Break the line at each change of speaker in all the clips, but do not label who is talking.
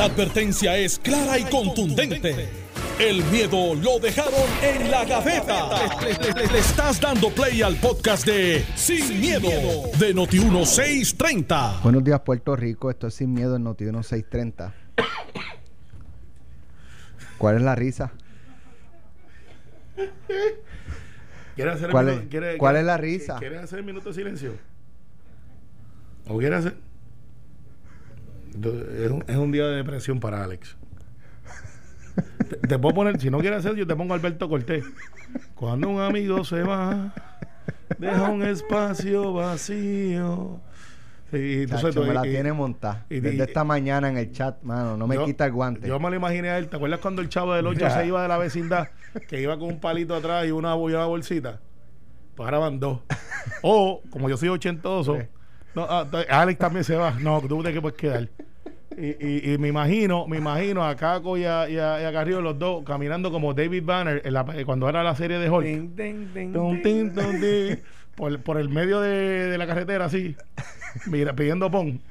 La advertencia es clara y contundente. El miedo lo dejaron en la gaveta. Le, le estás dando play al podcast de Sin, miedo, de Noti1630.
Buenos días, Puerto Rico. Esto es Sin Miedo en Noti 1630. ¿Cuál es la risa?
¿Quieres hacer el
¿Cuál
minuto-
es-
quiere-
cuál
quiere-
es la risa?
¿Quieres hacer el minuto de silencio? ¿O quieres hacer? Es un, es un día de depresión para Alex. Te, te puedo poner, si no quieres hacer, yo te pongo Alberto Cortés. Cuando un amigo se va, deja un espacio vacío. Sí, y tú sabes,
Chacho, me la
y-
tiene montada.
y-
Desde
y-
esta mañana en el chat, mano, no me
yo-
quita el guante.
Yo me lo imaginé a él. ¿Te acuerdas cuando el chavo del 8
Ya.
se iba de la vecindad? Que iba con un palito atrás y una, y una bolsita. Pues ahora van dos. O, como yo soy ochentoso,
Sí.
No, ah, Alex también se va. No, tú te que puedes quedar. Y, y, y me imagino, me imagino a Caco y a, y a, y a Carrillo los dos caminando como David Banner en la- cuando era la serie de Hulk.
Tin.
por, por el medio de, de la carretera así, mira, pidiendo pon.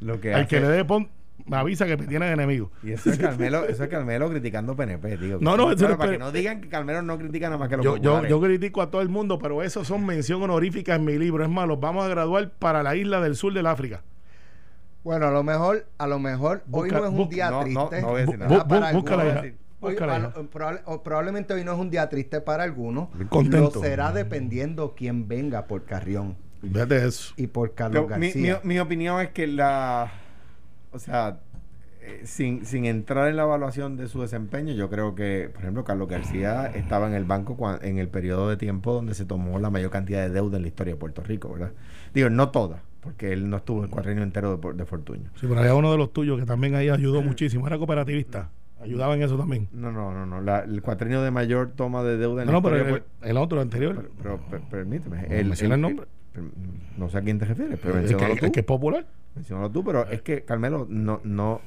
Lo que
Al que le dé pon, me avisa que tiene enemigo.
Y eso es Carmelo, eso es Carmelo criticando PNP, digo.
No, no, eso
Para,
no es
para que no digan que Carmelo no critica nada más que los
Yo, yo, yo critico a todo el mundo, pero eso son mención honorífica en mi libro. Es más, los vamos a graduar para la isla del sur del África.
Bueno, a lo mejor, a lo mejor hoy
Busca-
no es un día
no, no,
triste.
no voy a decir
Bu-
nada.
Ah, para
bu- búscala,
algunos.
hija.
Hoy, lo- probable- probablemente hoy no es un día triste para algunos.
Contento.
Lo será dependiendo quién venga por Carrión
Fíjate eso.
y por Carlos
Pero mi,
García.
mi- mi opinión es que la. O sea, eh, sin, sin entrar en la evaluación de su desempeño, yo creo que, por ejemplo, Carlos García estaba en el banco cuan- en el periodo de tiempo donde se tomó la mayor cantidad de deuda en la historia de Puerto Rico, ¿verdad? Digo, no toda, porque él no estuvo el cuatrenio entero de, de Fortuño.
Sí, pero había uno de los tuyos que también ahí ayudó muchísimo. Era cooperativista. Ayudaba en eso también.
No, no, no, no. la- el cuatrenio de mayor toma de deuda en
No,
la
no, pero el, el otro, el anterior.
Pero, pero, per- permíteme.
No, menciona el nombre.
No sé a quién te refieres, pero
el,
menciónalo
que,
tú.
el que es popular.
Menciónalo tú, pero es que, Carmelo, no, no,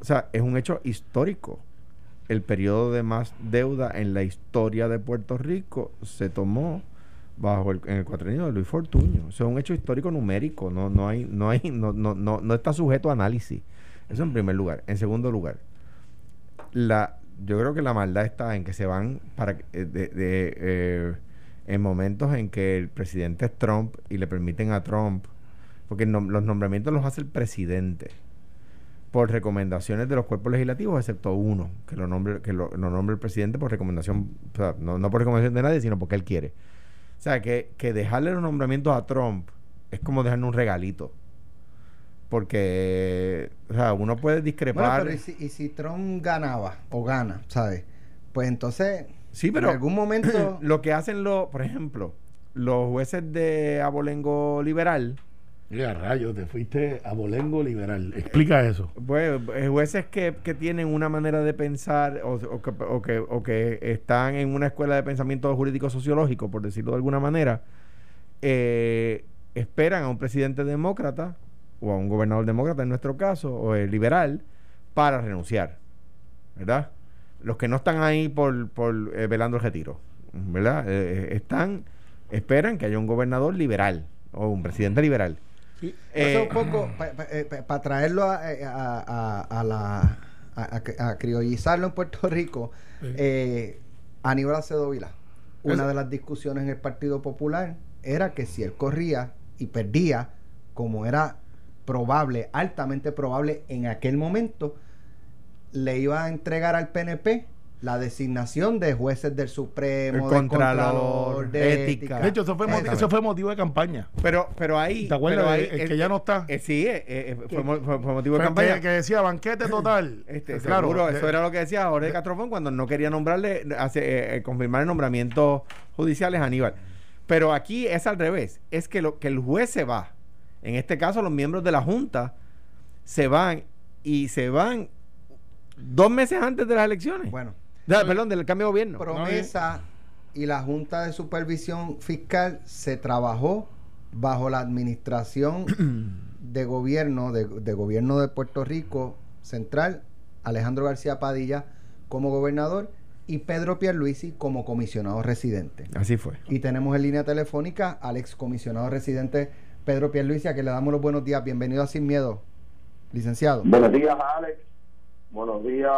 o sea, es un hecho histórico. El periodo de más deuda en la historia de Puerto Rico se tomó bajo el, en el cuatrenio de Luis Fortuño. Eso es un hecho histórico numérico, no, no hay, no hay, no, no, no, no está sujeto a análisis. Eso en primer lugar. En segundo lugar, la, yo creo que la maldad está en que se van para eh, de, de, eh, en momentos en que el presidente es Trump y le permiten a Trump, porque nom- los nombramientos los hace el presidente por recomendaciones de los cuerpos legislativos, excepto uno, que lo nombre, que lo, lo nombre el presidente por recomendación, o sea, no, no por recomendación de nadie, sino porque él quiere. O sea, que, que dejarle los nombramientos a Trump es como dejarle un regalito. Porque, o sea, uno puede
Bueno,
discrepar.
pero ¿y si, y si Trump ganaba o gana, ¿sabes? Pues entonces,
Sí, pero
en algún momento...
lo que hacen los, por ejemplo, los jueces de abolengo liberal,
Mira, rayos, te fuiste a Bolengo Liberal. Explica eso.
pues eh, jueces que, que tienen una manera de pensar o, o que, o, que, o que están en una escuela de pensamiento jurídico sociológico, por decirlo de alguna manera, eh, esperan a un presidente demócrata o a un gobernador demócrata en nuestro caso, o el liberal, para renunciar, ¿verdad? Los que no están ahí por, por eh, velando el retiro, ¿verdad? Eh, eh, están, esperan que haya un gobernador liberal o un presidente liberal.
Eso
Eh,
un poco, para traerlo a, a- a- a la a, criollizarlo en Puerto Rico, eh, Aníbal Acevedo Vilá, una de las discusiones en el Partido Popular era que si él corría y perdía, como era probable, altamente probable en aquel momento, le iba a entregar al PNP la designación de jueces del Supremo,
El
del
Contralor,
de
ética.
ética.
De hecho, eso fue, mo-
Exactamente.
eso fue motivo de campaña.
Pero, pero ahí.
¿Te acuerdas?
pero ahí,
El- el que ya no está.
eh, sí, eh, eh, fue, mo- fue- fue motivo de campaña.
que, que decía banquete total.
Este,
Claro,
seguro,
de-
eso era lo que decía Jorge Castrofón cuando no quería nombrarle, hace, confirmar el nombramiento judiciales a Aníbal. Pero aquí es al revés, es que, lo, que el juez se va. En este caso, los miembros de la Junta se van y se van dos meses antes de las elecciones.
Bueno,
perdón, del cambio de gobierno.
promesa y la Junta de Supervisión Fiscal se trabajó bajo la administración de gobierno, de, de gobierno de Puerto Rico Central, Alejandro García Padilla como gobernador y Pedro Pierluisi como comisionado residente.
Así fue.
Y tenemos en línea telefónica al ex comisionado residente Pedro Pierluisi, a que le damos los buenos días. Bienvenido a Sin Miedo. Licenciado.
Buenos días, Alex. Buenos días,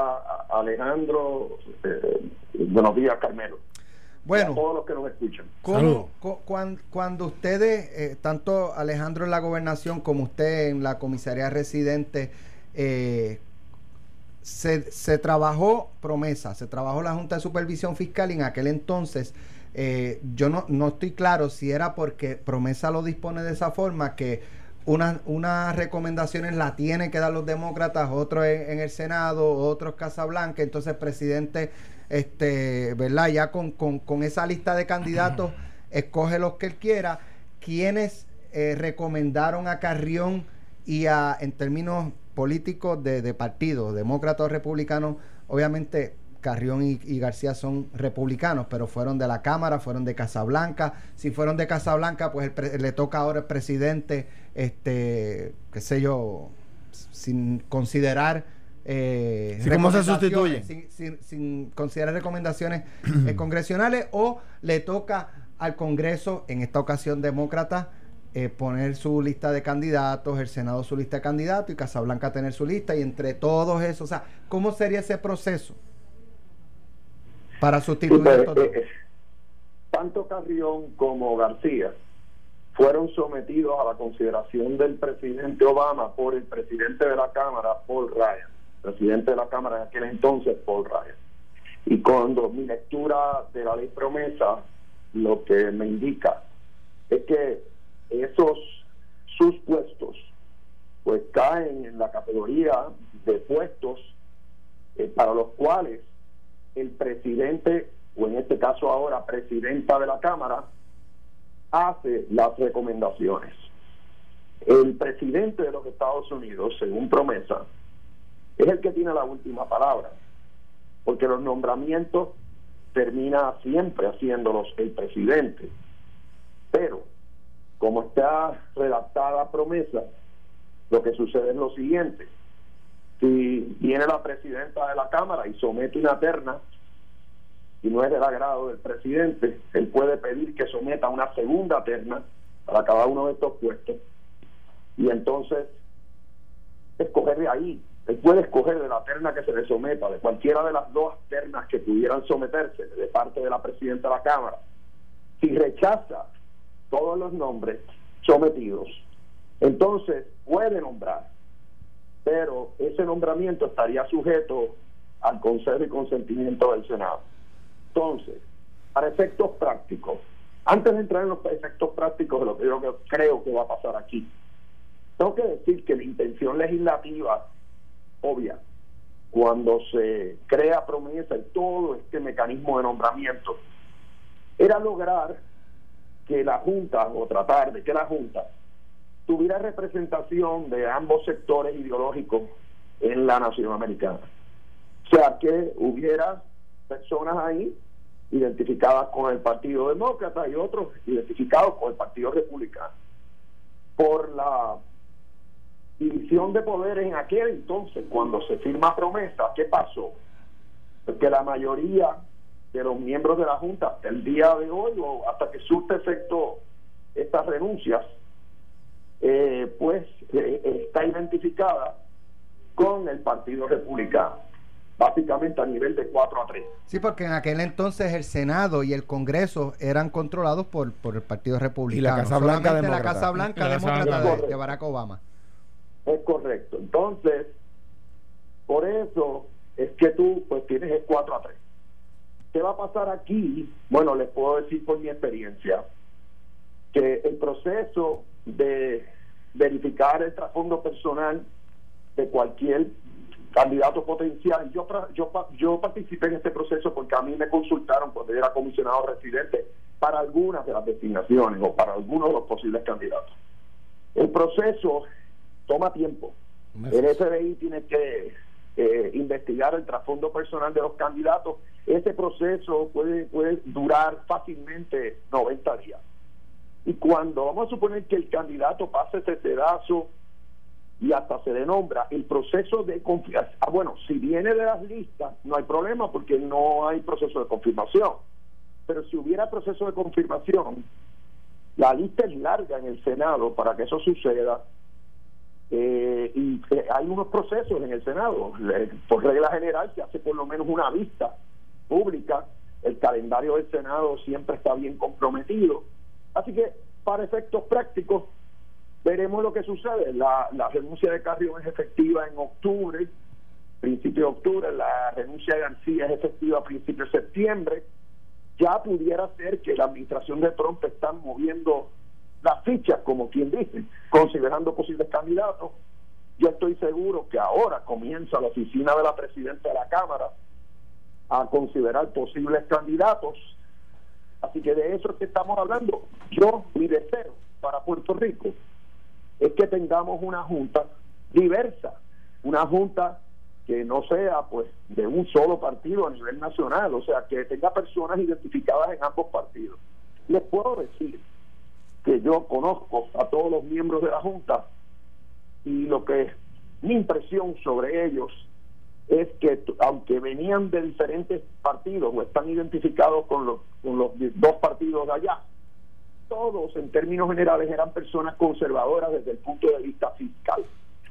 Alejandro. Eh, buenos días, Carmelo.
Bueno,
a todos los que nos escuchan.
cuando, ustedes, eh, tanto Alejandro en la gobernación como usted en la comisaría residente, eh, se, se, trabajó promesa, se trabajó la Junta de Supervisión Fiscal y en aquel entonces eh, yo no, no estoy claro si era porque promesa lo dispone de esa forma que unas unas recomendaciones las tienen que dar los demócratas, otros en, el Senado, otros Casablanca, entonces el presidente, este, ¿verdad? Ya con, con, esa lista de candidatos, escoge los que él quiera, quienes eh, recomendaron a Carrión y a, en términos políticos de, de partidos, demócratas o republicanos, obviamente Carrión y, García son republicanos, pero fueron de la Cámara, fueron de Casablanca. Si fueron de Casablanca, pues le toca ahora el presidente, este, qué sé yo, sin considerar
eh, ¿Cómo se sustituye?
Sin, considerar recomendaciones eh, congresionales o le toca al Congreso, en esta ocasión demócrata, eh, poner su lista de candidatos, el Senado su lista de candidatos y Casablanca tener su lista y entre todos esos, o sea, ¿cómo sería ese proceso? Para sustituir
pues, eh, eh, tanto Carrión como García fueron sometidos a la consideración del presidente Obama por el presidente de la Cámara, Paul Ryan, presidente de la Cámara en aquel entonces, Paul Ryan. Y cuando mi lectura de la ley promesa lo que me indica es que esos sus puestos pues caen en la categoría de puestos eh, para los cuales el presidente, o en este caso ahora presidenta de la Cámara, hace las recomendaciones. El presidente de los Estados Unidos, según promesa, es el que tiene la última palabra, porque los nombramientos termina siempre haciéndolos el presidente. Pero, como está redactada promesa, lo que sucede es lo siguiente, si viene la presidenta de la Cámara y somete una terna y no es del agrado del presidente, él puede pedir que someta una segunda terna para cada uno de estos puestos y entonces escoger de ahí. Él puede escoger de la terna que se le someta, de cualquiera de las dos ternas que pudieran someterse de parte de la presidenta de la Cámara. Si rechaza todos los nombres sometidos, entonces puede nombrar pero ese nombramiento estaría sujeto al consejo y consentimiento del Senado. Entonces, para efectos prácticos, antes de entrar en los efectos prácticos de lo que yo creo que va a pasar aquí, tengo que decir que la intención legislativa, obvia, cuando se crea promesa y todo este mecanismo de nombramiento, era lograr que la Junta, o tratar de que la Junta, tuviera representación de ambos sectores ideológicos en la nación americana. O sea, que hubiera personas ahí identificadas con el Partido Demócrata y otros identificados con el Partido Republicano. Por la división de poderes en aquel entonces, cuando se firma promesa, ¿qué pasó? Que la mayoría de los miembros de la Junta, el día de hoy o hasta que surte efecto estas renuncias, eh, pues eh, está identificada con el Partido Republicano, básicamente a nivel de 4 a 3.
Sí, porque en aquel entonces el Senado y el Congreso eran controlados por, por el Partido Republicano.
Y la Casa Blanca
la Casa Blanca demócrata de, Barack Obama.
Es correcto. Entonces, por eso es que tú pues tienes el 4 a 3. ¿Qué va a pasar aquí? Bueno, les puedo decir por mi experiencia que el proceso de verificar el trasfondo personal de cualquier candidato potencial. Yo, yo, yo participé en este proceso porque a mí me consultaron cuando era comisionado residente para algunas de las designaciones o para algunos de los posibles candidatos. El proceso toma tiempo. El FBI tiene que eh, investigar el trasfondo personal de los candidatos. Ese proceso puede, puede durar fácilmente 90 días. Y cuando vamos a suponer que el candidato pase ese pedazo y hasta se le nombra el proceso de confirmación, ah, bueno, si viene de las listas, no hay problema porque no hay proceso de confirmación. Pero si hubiera proceso de confirmación, la lista es larga en el Senado para que eso suceda. Eh, y eh, hay unos procesos en el Senado. Por regla general se hace por lo menos una vista pública. El calendario del Senado siempre está bien comprometido. Así que, para efectos prácticos, veremos lo que sucede. La, renuncia de Carrión es efectiva en octubre, principio de octubre. La renuncia de García es efectiva a principio de septiembre. Ya pudiera ser que la administración de Trump está moviendo las fichas, como quien dice, considerando posibles candidatos yo estoy seguro que ahora comienza la oficina de la presidenta de la Cámara a considerar posibles candidatos. Así que de eso es que estamos hablando. Yo, mi deseo para Puerto Rico es que tengamos una junta diversa, una junta que no sea pues de un solo partido a nivel nacional, o sea, que tenga personas identificadas en ambos partidos. Les puedo decir que yo conozco a todos los miembros de la Junta y lo que mi impresión sobre ellos es que aunque venían de diferentes partidos o están identificados con los, con los dos partidos de allá, todos en términos generales eran personas conservadoras desde el punto de vista fiscal.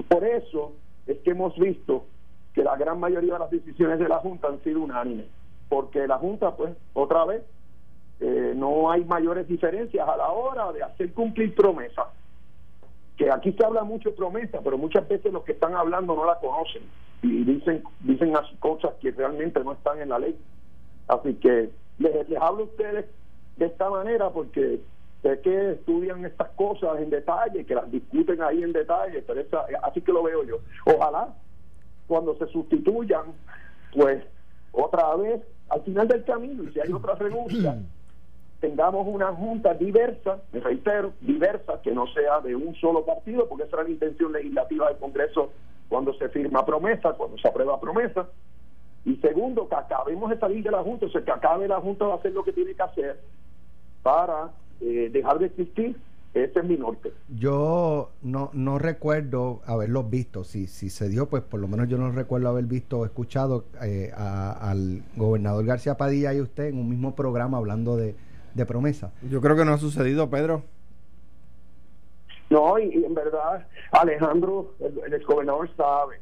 Por eso es que hemos visto que la gran mayoría de las decisiones de la Junta han sido unánimes, porque la Junta, pues, otra vez, eh, no hay mayores diferencias a la hora de hacer cumplir promesas que aquí se habla mucho de promesa, pero muchas veces los que están hablando no la conocen y dicen dicen cosas que realmente no están en la ley. Así que les, les hablo a ustedes de esta manera porque sé que estudian estas cosas en detalle, que las discuten ahí en detalle, pero así que lo veo yo. Ojalá cuando se sustituyan, pues otra vez al final del camino, y si hay otra renuncia, tengamos una junta diversa, me reitero, diversa, que no sea de un solo partido, porque esa era la intención legislativa del Congreso cuando se firma promesa, cuando se aprueba promesa. Y segundo, que acabemos de salir de la Junta, o sea, que acabe la Junta de hacer lo que tiene que hacer para eh, dejar de existir. Ese es mi norte.
Yo no, no recuerdo haberlos visto. Si, si se dio, pues por lo menos yo no recuerdo haber visto o escuchado eh, al gobernador García Padilla y usted en un mismo programa hablando de, de promesa.
Yo creo que no ha sucedido, Pedro.
No, y, en verdad, Alejandro, el, el exgobernador, sabe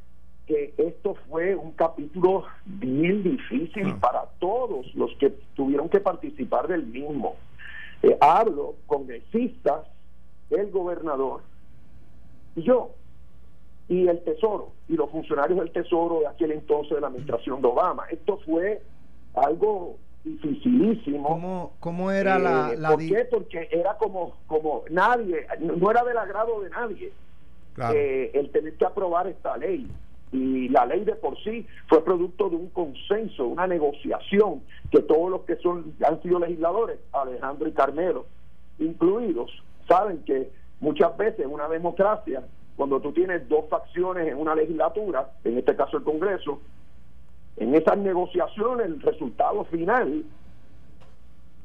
que esto fue un capítulo bien difícil ah. para todos los que tuvieron que participar del mismo. Eh, hablo congresistas, el gobernador y yo, y el Tesoro, y los funcionarios del Tesoro de aquel entonces de la administración de Obama. Esto fue algo dificilísimo.
¿Cómo, cómo era la,
eh, ¿Por qué? Porque era como, como nadie, no era del agrado de nadie eh, el tener que aprobar esta ley. Y la ley de por sí fue producto de un consenso, una negociación que todos los que son han sido legisladores, Alejandro y Carmelo, incluidos, saben que muchas veces en una democracia, cuando tú tienes dos facciones en una legislatura, en este caso el Congreso, en esas negociaciones el resultado final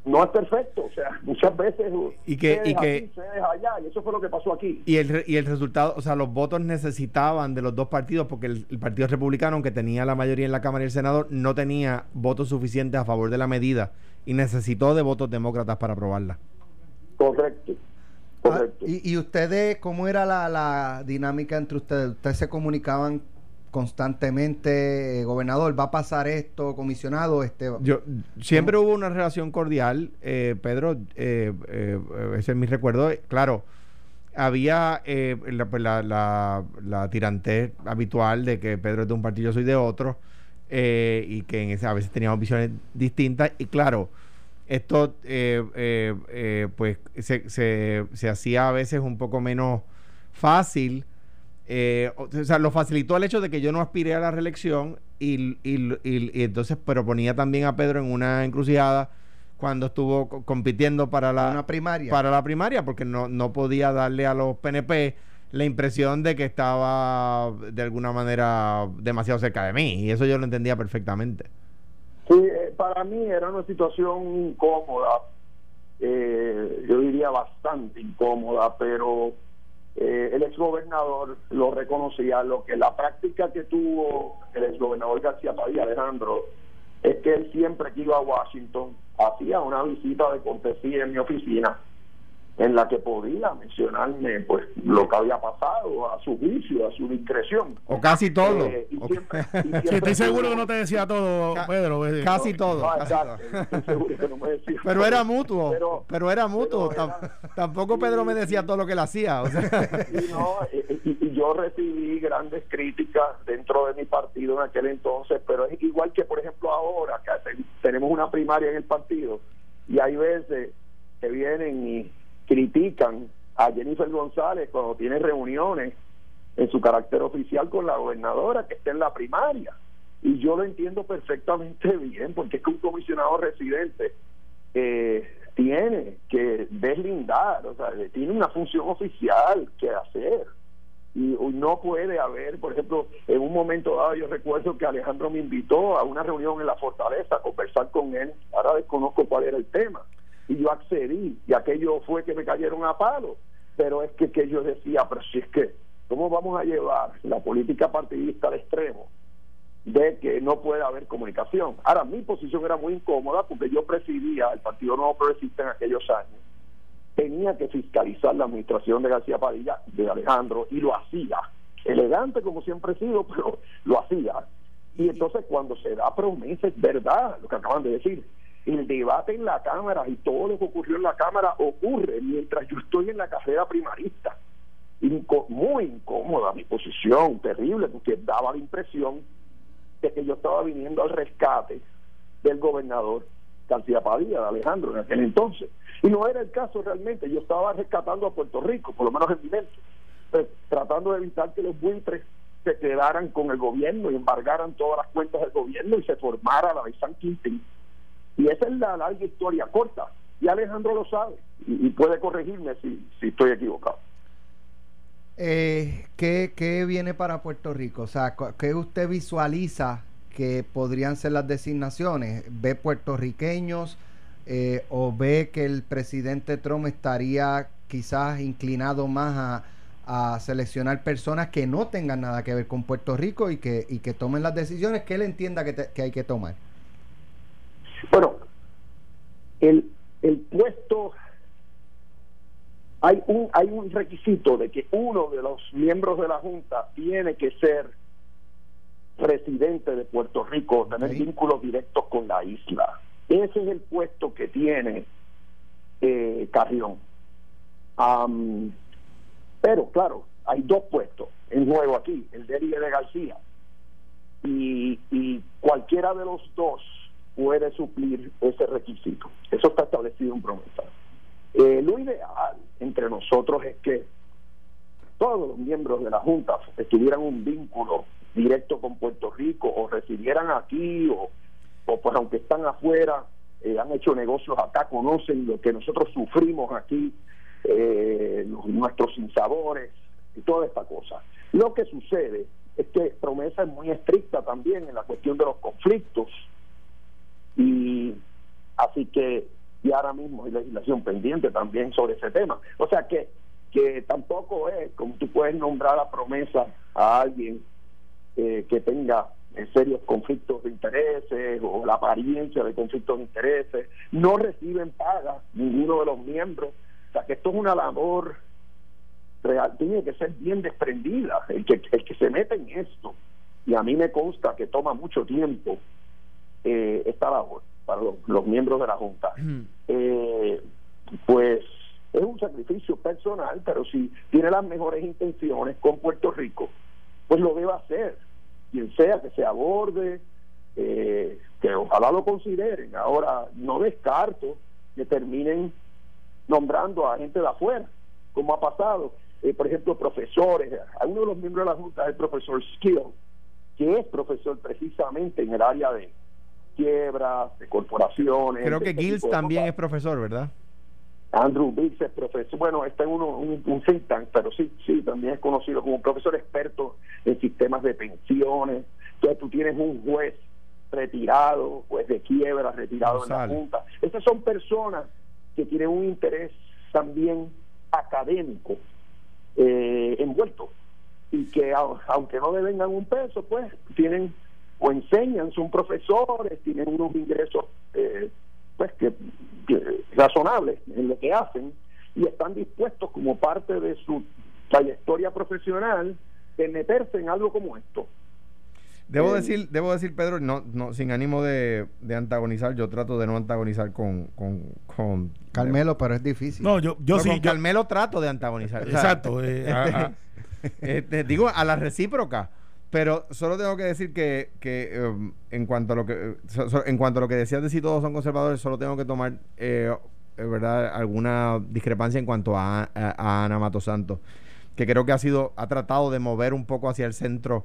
no es perfecto, o sea, muchas veces
y que, y que
allá, y eso fue lo que pasó aquí.
Y el, y el resultado, o sea, los votos necesitaban de los dos partidos, porque el, Partido Republicano, aunque tenía la mayoría en la Cámara y el Senador, no tenía votos suficientes a favor de la medida y necesitó de votos demócratas para aprobarla.
Correcto.
Ah, correcto. y, ¿Y ustedes, cómo era la, la dinámica entre ustedes? ¿Ustedes se comunicaban constantemente, gobernador, va a pasar esto, comisionado, este.
Yo siempre hubo una relación cordial, eh, Pedro, eh, eh, ese es mi recuerdo. Claro, había pues, la, la, la, tirante habitual de que Pedro es de un partido, yo soy de otro, y que en ese, a veces teníamos visiones distintas. Y claro, esto pues se, se, se hacía a veces un poco menos fácil eh, o sea, lo facilitó el hecho de que yo no aspiré a la reelección y, entonces, pero ponía también a Pedro en una encrucijada cuando estuvo compitiendo para la
primaria.
Para la primaria, porque no, no podía darle a los PNP la impresión de que estaba de alguna manera demasiado cerca de mí. Y eso yo lo entendía perfectamente.
Sí, eh, para mí era una situación incómoda. Eh, yo diría bastante incómoda, pero eh, el exgobernador lo reconocía, lo que la práctica que tuvo el exgobernador García Padilla Alejandro es que él siempre que iba a Washington hacía una visita de cortesía en mi oficina en la que podía mencionarme pues lo que había pasado a su juicio, a su discreción.
O casi todo.
Eh, y
O-
siempre- y
Sí,
siempre
estoy seguro que no te decía todo,
Ca-
Pedro. eh,
Casi todo.
No,
casi
exacto,
todo.
estoy seguro que no me decía
Pero
todo.
era mutuo. Pero,
Pero-
era mutuo.
pero
Tam-
era-
tampoco Pedro me decía todo lo que él hacía. O sea,
Y, no, y, yo recibí grandes críticas dentro de mi partido en aquel entonces, pero es igual que, por ejemplo, ahora que te- tenemos una primaria en el partido y hay veces que vienen y critican a Jennifer González cuando tiene reuniones en su carácter oficial con la gobernadora que está en la primaria. Y yo lo entiendo perfectamente bien, porque es que un comisionado residente eh, tiene que deslindar, o sea, tiene una función oficial que hacer. Y no puede haber, por ejemplo, en un momento dado yo recuerdo que Alejandro me invitó a una reunión en la fortaleza a conversar con él, ahora desconozco cuál era el tema, y yo accedí, y aquello fue que me cayeron a palo, pero es que, que yo decía, pero si es que, ¿cómo vamos a llevar la política partidista al extremo? de que no puede haber comunicación. Ahora, mi posición era muy incómoda porque yo presidía el Partido Nuevo Progresista en aquellos años. Tenía que fiscalizar la administración de García Padilla, de Alejandro, y lo hacía. Elegante como siempre he sido, pero lo hacía. Y entonces cuando se da promesa, es verdad lo que acaban de decir. El debate en la Cámara y todo lo que ocurrió en la Cámara ocurre mientras yo estoy en la carrera primarista. Inco- muy incómoda mi posición, terrible, porque daba la impresión de que yo estaba viniendo al rescate del gobernador García Padilla, de Alejandro, en aquel entonces. Y no era el caso realmente, yo estaba rescatando a Puerto Rico, por lo menos en mi mente, pues, tratando de evitar que los buitres se quedaran con el gobierno y embargaran todas las cuentas del gobierno y se formara la de San Quintín. Y esa es la larga historia corta. Y Alejandro lo sabe y, puede corregirme si, si estoy equivocado.
Eh, ¿qué, qué viene para Puerto Rico? O sea, ¿qué usted visualiza que podrían ser las designaciones? ¿Ve puertorriqueños eh, o ve que el presidente Trump estaría quizás inclinado más a, a seleccionar personas que no tengan nada que ver con Puerto Rico y que, y que tomen las decisiones que él entienda que, te- que hay que tomar?
Bueno, el, el puesto, hay un, hay un requisito de que uno de los miembros de la Junta tiene que ser residente de Puerto Rico, tener vínculos directos con la isla. Ese es el puesto que tiene eh, Carrión. Am, pero claro, hay dos puestos en juego aquí, el de él y el de García. Y, y cualquiera de los dos puede suplir ese requisito. Eso está establecido en promesa. Eh, lo ideal entre nosotros es que todos los miembros de la Junta tuvieran un vínculo directo con Puerto Rico o residieran aquí o, o pues aunque están afuera, eh, han hecho negocios acá, conocen lo que nosotros sufrimos aquí, eh, nuestros sinsabores y toda esta cosa. Lo que sucede es que promesa es muy estricta también en la cuestión de los conflictos y así que y ahora mismo hay legislación pendiente también sobre ese tema. O sea que que tampoco es como tú puedes nombrar a promesa a alguien eh, que tenga eh, serios conflictos de intereses o la apariencia de conflictos de intereses no reciben paga ninguno de los miembros. O sea que esto es una labor real tiene que ser bien desprendida el que el que se mete en esto. Y a mí me consta que toma mucho tiempo eh, esta labor para los, los miembros de la Junta. Eh, pues es un sacrificio personal, pero si tiene las mejores intenciones con Puerto Rico, pues lo debe hacer. Quien sea que se aborde, eh, que ojalá lo consideren. Ahora, no descarto que terminen nombrando a gente de afuera, como ha pasado. Eh, por ejemplo, profesores. A uno de los miembros de la Junta es el profesor Skill, que es profesor precisamente en el área de quiebras, de corporaciones.
creo
de
que
este
Gills
de
también es profesor, ¿verdad?
Andrew Biggs es profesor, bueno, está en uno, un, un think tank, pero sí, sí, también es conocido como un profesor experto en sistemas de pensiones. Entonces tú tienes un juez retirado, juez de quiebra, retirado en la. Junta. Esas son personas que tienen un interés también académico eh, envuelto y que au- aunque no devengan un peso, pues tienen o enseñan, son profesores, tienen unos ingresos eh, pues que, que razonables en lo que hacen y están dispuestos como parte de su trayectoria profesional de meterse en algo como esto.
Debo
Eh,
decir, debo decir, Pedro, no, no, sin ánimo de, de antagonizar, yo trato de no antagonizar con, con, con
Carmelo, pero es difícil.
No, yo, yo sí.
con
yo-
Carmelo trato de antagonizar. O sea,
exacto. eh, a- a-
este, digo, a la recíproca. Pero solo tengo que decir que, que um, en cuanto a lo que eh, so- so- en cuanto a lo que decías de si todos son conservadores, solo tengo que tomar eh, eh, verdad alguna discrepancia en cuanto a, a- a Ana Mato Santos, que creo que ha sido, ha tratado de mover un poco hacia el centro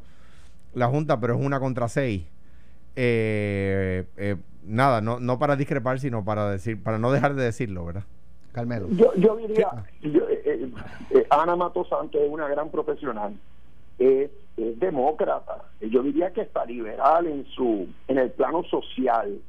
la Junta, pero es una contra seis. Eh, eh, nada, no, no para discrepar, sino para decir, para no dejar de decirlo, ¿verdad?
Carmelo.
Yo, yo diría, yo, eh, eh, eh, Ana Mato Santos es una gran profesional, es, es demócrata, yo diría que está liberal en su en el plano social,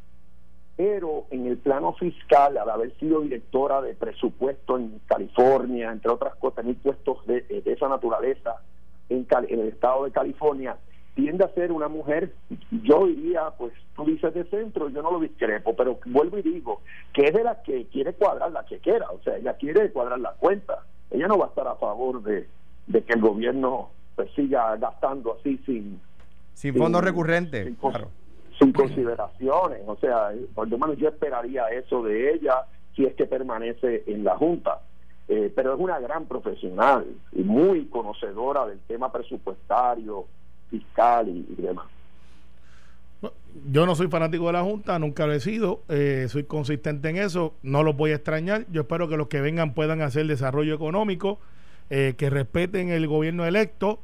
pero en el plano fiscal, al haber sido directora de presupuesto en California, entre otras cosas, tener puestos de, de esa naturaleza en, en el estado de California, tiende a ser una mujer, yo diría, pues tú dices de centro, yo no lo discrepo, pero vuelvo y digo, que es de la que quiere cuadrar la chequera, o sea, ella quiere cuadrar la cuenta, ella no va a estar a favor de, de que el gobierno pues, siga gastando así sin,
Sin fondos recurrentes,
sin cos-
claro.
sin consideraciones. O sea, por lo menos yo esperaría eso de ella si es que permanece en la Junta. Eh, pero es una gran profesional y muy conocedora del tema presupuestario, fiscal y, y demás.
Yo no soy fanático de la Junta, nunca lo he sido, eh, soy consistente en eso, no los voy a extrañar. Yo espero que los que vengan puedan hacer desarrollo económico, eh, que respeten el gobierno electo,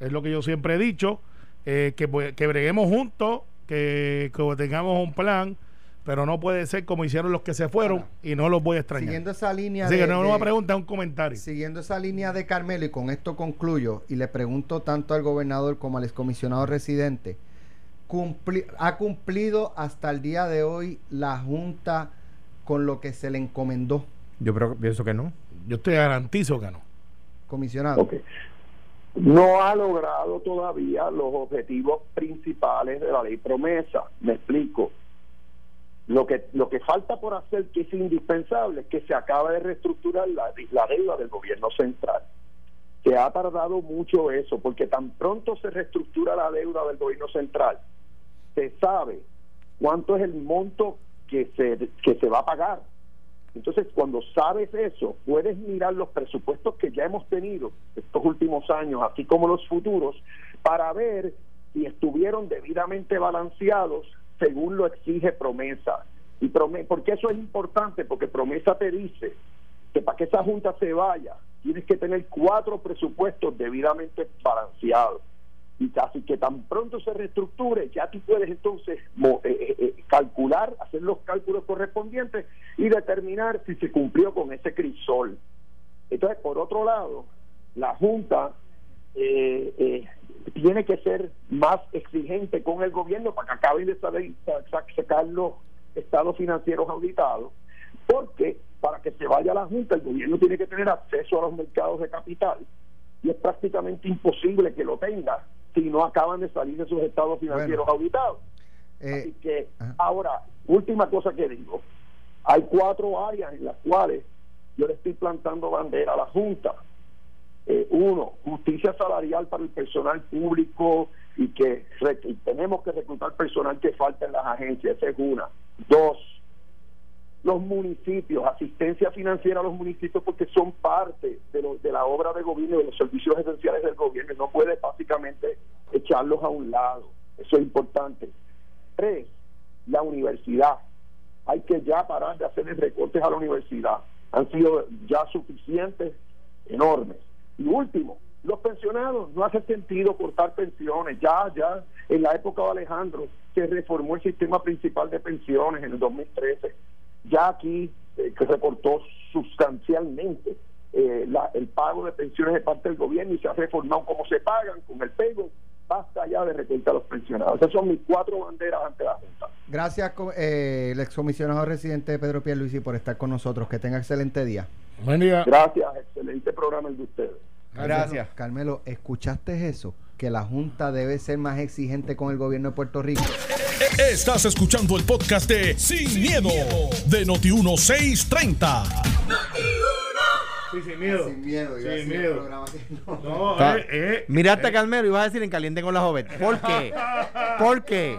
es lo que yo siempre he dicho, eh, que, pues, que breguemos juntos, que, que tengamos un plan, pero no puede ser como hicieron los que se fueron y no los voy a extrañar.
Siguiendo esa línea
Así
de,
que no una pregunta, es un comentario.
Siguiendo esa línea de Carmelo, y con esto concluyo, y le pregunto tanto al gobernador como al excomisionado residente, cumpli- ¿ha cumplido hasta el día de hoy la Junta con lo que se le encomendó,
Yo creo, pienso que no.
Yo te garantizo que no.
Comisionado?
No ha logrado todavía los objetivos principales de la ley promesa. Me explico. Lo que, lo que falta por hacer, que es indispensable, es que se acabe de reestructurar la, la deuda del gobierno central. Se ha tardado mucho eso, porque tan pronto se reestructura la deuda del gobierno central, se sabe cuánto es el monto que se, que se va a pagar. Entonces, cuando sabes eso, puedes mirar los presupuestos que ya hemos tenido estos últimos años, así como los futuros, para ver si estuvieron debidamente balanceados según lo exige promesa. Y porque eso es importante, porque promesa te dice que para que esa junta se vaya, tienes que tener cuatro presupuestos debidamente balanceados. Y casi que tan pronto se reestructure, ya tú puedes entonces eh, eh, eh, calcular, hacer los cálculos correspondientes y determinar si se cumplió con ese crisol. Entonces, por otro lado, la Junta eh, tiene que ser más exigente con el gobierno para que acaben de sacar los estados financieros auditados, porque para que se vaya la Junta, el gobierno tiene que tener acceso a los mercados de capital y es prácticamente imposible que lo tenga si no acaban de salir de sus estados financieros
Bueno.
auditados.
Eh,
Así que
ajá.
ahora, última cosa que digo, hay cuatro áreas en las cuales yo le estoy plantando bandera a la Junta. Eh, uno, justicia salarial para el personal público y que y tenemos que reclutar personal que falta en las agencias, esa es una. Dos, los municipios, asistencia financiera a los municipios porque son parte de, lo- de la obra de gobierno, de los servicios esenciales del gobierno, no puede básicamente echarlos a un lado. Eso es importante. Tres, la universidad. Hay que ya parar de hacerle recortes a la universidad. Han sido ya suficientes, enormes. Y último, los pensionados. No hace sentido cortar pensiones. Ya, ya, en la época de Alejandro se reformó el sistema principal de pensiones en el 2013. Ya aquí eh, que recortó sustancialmente eh, la- el pago de pensiones de parte del gobierno y se ha reformado cómo se pagan con el pego. Basta ya de recortar a los pensionados. Esas son mis cuatro banderas ante la Junta.
Gracias, eh, el excomisionado residente Pedro Pierluisi, por estar con nosotros. Que tenga excelente día.
Buen día.
Gracias, excelente programa el de ustedes.
Gracias.
Carmelo, ¿escuchaste eso? Que la Junta debe ser más exigente con el gobierno de Puerto Rico.
Estás escuchando el podcast de Sin, miedo, de Noti 1630.
Sí, sin miedo.
Sin miedo, iba a
Sin
el
miedo.
programa que no.
No,
Está-
eh, eh,
Miraste a Carmelo y vas a decir en caliente con la joven. ¿Por qué? ¿Por qué?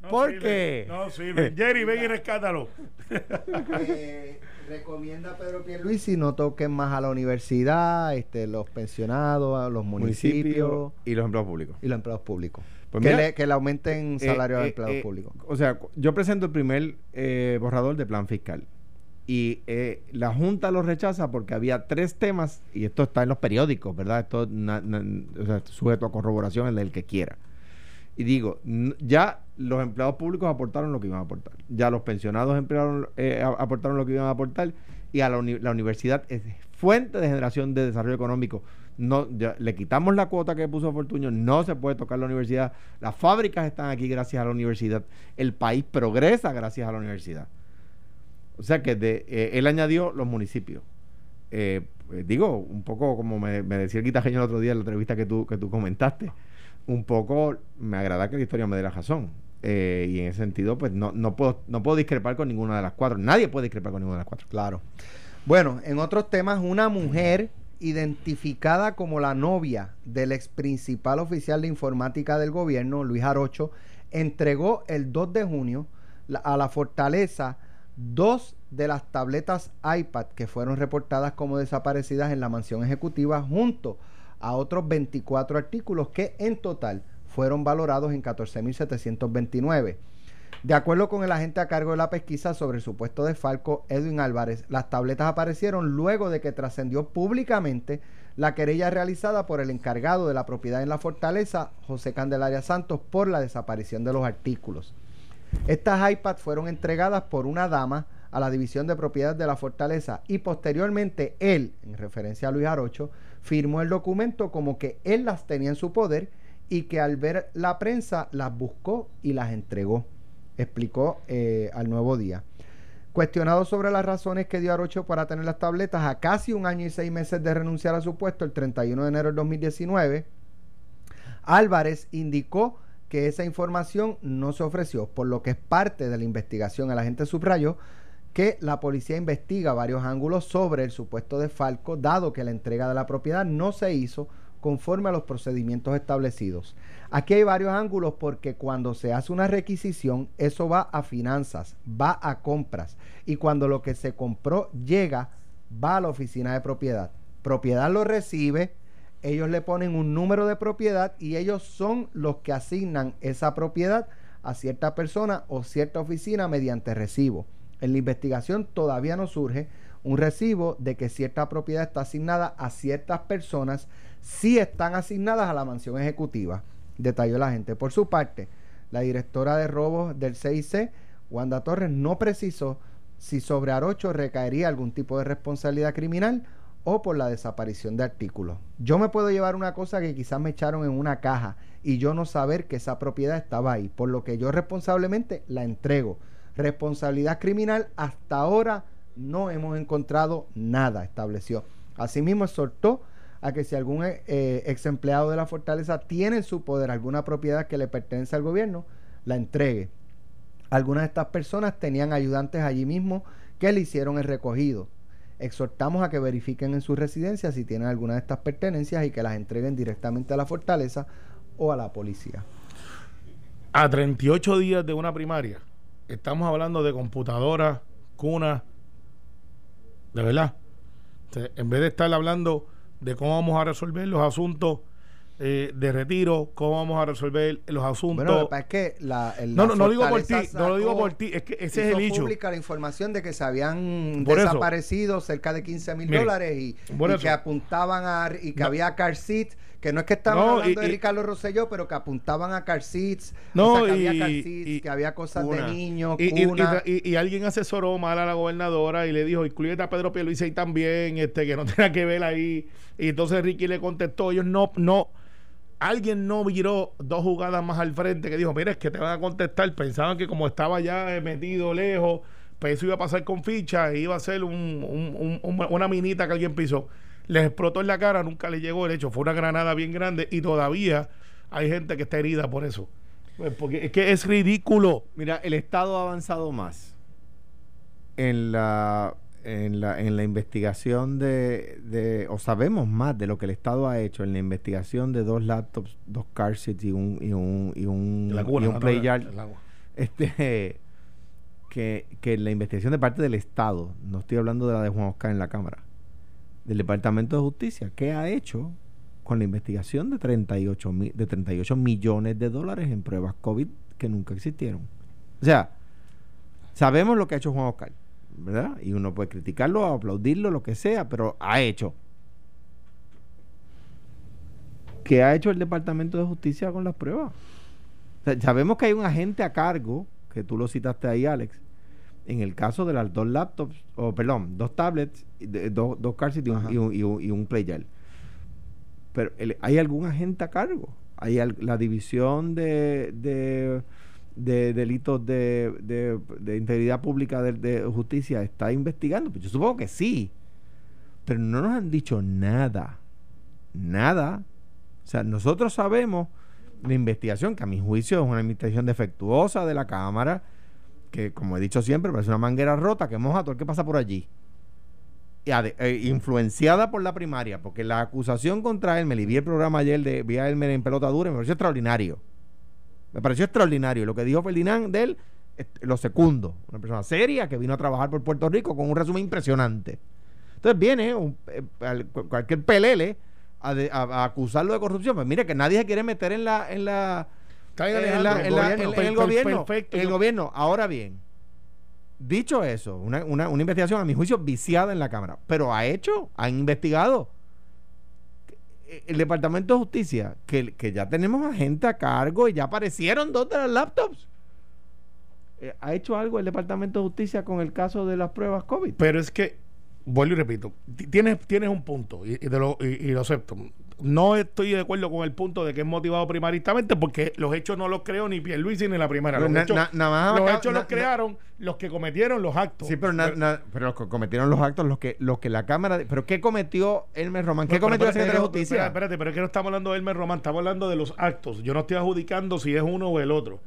no
¿Por
sirve,
qué?
No sirve. Jerry, ven y rescátalo.
Recomienda Pedro Pierluisi no toquen más a la universidad, este, los pensionados, a los municipios
Municipio y los empleados públicos.
y los empleados públicos.
Pues
que,
mira,
le, que le aumenten salario
Eh,
a
eh,
empleados
eh,
públicos.
O sea, yo presento el primer eh, borrador de plan fiscal. Y eh, la Junta lo rechaza porque había tres temas, y esto está en los periódicos, ¿verdad? Esto na- na- o sea, sujeto a corroboración el que quiera. Y digo, ya los empleados públicos aportaron lo que iban a aportar. Ya los pensionados emplearon, eh, aportaron lo que iban a aportar. Y a la, uni- la universidad es fuente de generación de desarrollo económico. No, ya le quitamos la cuota que puso Fortuño, no se puede tocar la universidad. Las fábricas están aquí gracias a la universidad. El país progresa gracias a la universidad. O sea que de, eh, él añadió los municipios. Eh, pues digo, un poco como me, decía el guitarreño el otro día en la entrevista que tú, que tú comentaste, un poco me agrada que la historia me dé la razón. Eh, y en ese sentido, pues no, no, puedo, no puedo discrepar con ninguna de las cuatro. Nadie puede discrepar con ninguna de las cuatro.
Claro. Bueno, en otros temas, una mujer identificada como la novia del ex principal oficial de informática del gobierno, Luis Arocho, entregó el 2 de junio a la fortaleza dos de las tabletas iPad que fueron reportadas como desaparecidas en la mansión ejecutiva junto a otros 24 artículos que en total fueron valorados en 14.729. De acuerdo con el agente a cargo de la pesquisa sobre el supuesto desfalco, Edwin Álvarez, las tabletas aparecieron luego de que trascendió públicamente la querella realizada por el encargado de la propiedad en la fortaleza, José Candelaria Santos, por la desaparición de los artículos. Estas iPads fueron entregadas por una dama a la División de Propiedades de la Fortaleza y posteriormente él, en referencia a Luis Arocho, firmó el documento como que él las tenía en su poder y que al ver la prensa las buscó y las entregó, explicó eh, al nuevo día. Cuestionado sobre las razones que dio Arocho para tener las tabletas a casi un año y seis meses de renunciar a su puesto el 31 de enero del 2019, Álvarez indicó que esa información no se ofreció, por lo que es parte de la investigación. El agente subrayó que la policía investiga varios ángulos sobre el supuesto desfalco, dado que la entrega de la propiedad no se hizo conforme a los procedimientos establecidos. Aquí hay varios ángulos porque cuando se hace una requisición, eso va a finanzas, va a compras, y cuando lo que se compró llega, va a la oficina de propiedad. Propiedad lo recibe, ellos le ponen un número de propiedad y ellos son los que asignan esa propiedad a cierta persona o cierta oficina mediante recibo. En la investigación todavía no surge un recibo de que cierta propiedad está asignada a ciertas personas si están asignadas a la mansión ejecutiva, detalló la gente. Por su parte, la directora de robos del CIC, Wanda Torres, no precisó si sobre Arocho recaería algún tipo de responsabilidad criminal o por la desaparición de artículos. Yo me puedo llevar una cosa que quizás me echaron en una caja y yo no saber que esa propiedad estaba ahí, por lo que yo responsablemente la entrego. Responsabilidad criminal, hasta ahora no hemos encontrado nada, estableció. Asimismo, exhortó a que si algún eh, ex empleado de la fortaleza tiene en su poder alguna propiedad que le pertenece al gobierno, la entregue. Algunas de estas personas tenían ayudantes allí mismo que le hicieron el recogido. Exhortamos a que verifiquen en su residencia si tienen alguna de estas pertenencias y que las entreguen directamente a la fortaleza o a la policía.
A 38 días de una primaria, estamos hablando de computadoras, cunas, de verdad. O sea, en vez de estar hablando de cómo vamos a resolver los asuntos eh, de retiro, cómo vamos a resolver los asuntos.
Bueno, es que la, el-
no,
la
no, no digo por ti, no lo digo por ti, es que ese es el hecho.
pública la información de que se habían
Por eso.
desaparecido cerca de 15 mil dólares y, que apuntaban a y que
No.
había car seats, que no es que estaban
No,
hablando
y-
de Ricardo Rosselló, pero que apuntaban a car seats,
No,
o sea, que había car seats,
y-
que había cosas de niños,
Y,
cuna.
alguien asesoró mal a la gobernadora y le dijo, incluyete a Pedro Pierluisi ahí también, este, que no tenga que ver ahí. Y entonces Ricky le contestó, ellos no, no, alguien no viró dos jugadas más al frente que dijo, mira, es que te van a contestar. Pensaban que como estaba ya eh, metido lejos, pues eso iba a pasar con ficha iba a ser un- un- un- una minita que alguien pisó. Les explotó en la cara, nunca le llegó el hecho, fue una granada bien grande y todavía hay gente que está herida por eso. Pues porque es que es ridículo.
Mira, el Estado ha avanzado más en la en la, en la investigación de, de, o sabemos más de lo que el Estado ha hecho en la investigación de dos laptops, dos car seats y un, y un, y un,
La
y un play yard, este, que, que la investigación de parte del Estado, no estoy hablando de la de Juan Oscar en la Cámara, del Departamento de Justicia, ¿qué ha hecho con la investigación de 38, mi- de 38 millones de dólares en pruebas COVID que nunca existieron? O sea, sabemos lo que ha hecho Juan Oscar, ¿verdad? Y uno puede criticarlo, aplaudirlo, lo que sea, pero ha hecho. ¿Qué ha hecho el Departamento de Justicia con las pruebas? Sabemos que hay un agente a cargo, que tú lo citaste ahí, Alex, en el caso de las dos laptops, o perdón, dos tablets, de- dos, dos y un, y un- y un- y un play yard. Pero el- ¿hay algún agente a cargo? ¿Hay al- la división de, de, de delitos de, de- de integridad pública de, de justicia está investigando? Pues yo supongo que sí. Pero no nos han dicho nada. Nada. O sea, nosotros sabemos la investigación, que a mi juicio es una investigación defectuosa de la Cámara, que como he dicho siempre, parece una manguera rota que moja todo el que pasa por allí. Y eh, influenciada por la primaria, porque la acusación contra Elmer, y vi el programa ayer de vi a Elmer en pelota dura, me pareció extraordinario. Me pareció extraordinario. Lo que dijo Ferdinand de él, lo segundo. Una persona seria que vino a trabajar por Puerto Rico con un resumen impresionante. Entonces viene eh, al- cu- cualquier pelele a, acusarlo de corrupción. Pues mire que nadie se quiere meter en la, en,
Alejandro,
la-
el
en la-
gobierno,
en- en
per-
el gobierno.
perfecto.
en el
Yo-
gobierno. Ahora bien, dicho eso, una, una, una investigación a mi juicio viciada en la Cámara, pero ha hecho, ha investigado. El Departamento de Justicia, que, que ya tenemos a gente a cargo y ya aparecieron dos de las laptops. Eh, ¿Ha hecho algo el Departamento de Justicia con el caso de las pruebas COVID?
Pero es que, vuelvo y repito, ti- tienes, tienes un punto y, y te lo, y, y lo acepto. No estoy de acuerdo con el punto de que es motivado primaritamente porque los hechos no los creó ni Pierluisi ni la primera. Los,
Na-
hechos,
na- nada más
los hechos los crearon los que cometieron los actos.
Sí, pero, pero los que cometieron los actos, los que, los que la Cámara. de- ¿Pero qué cometió Elmer Román? ¿Qué cometió la Secretaría de Justicia?
Espérate, espérate, pero es que no estamos hablando de Elmer Román, estamos hablando de los actos. Yo no estoy adjudicando si es uno o el otro.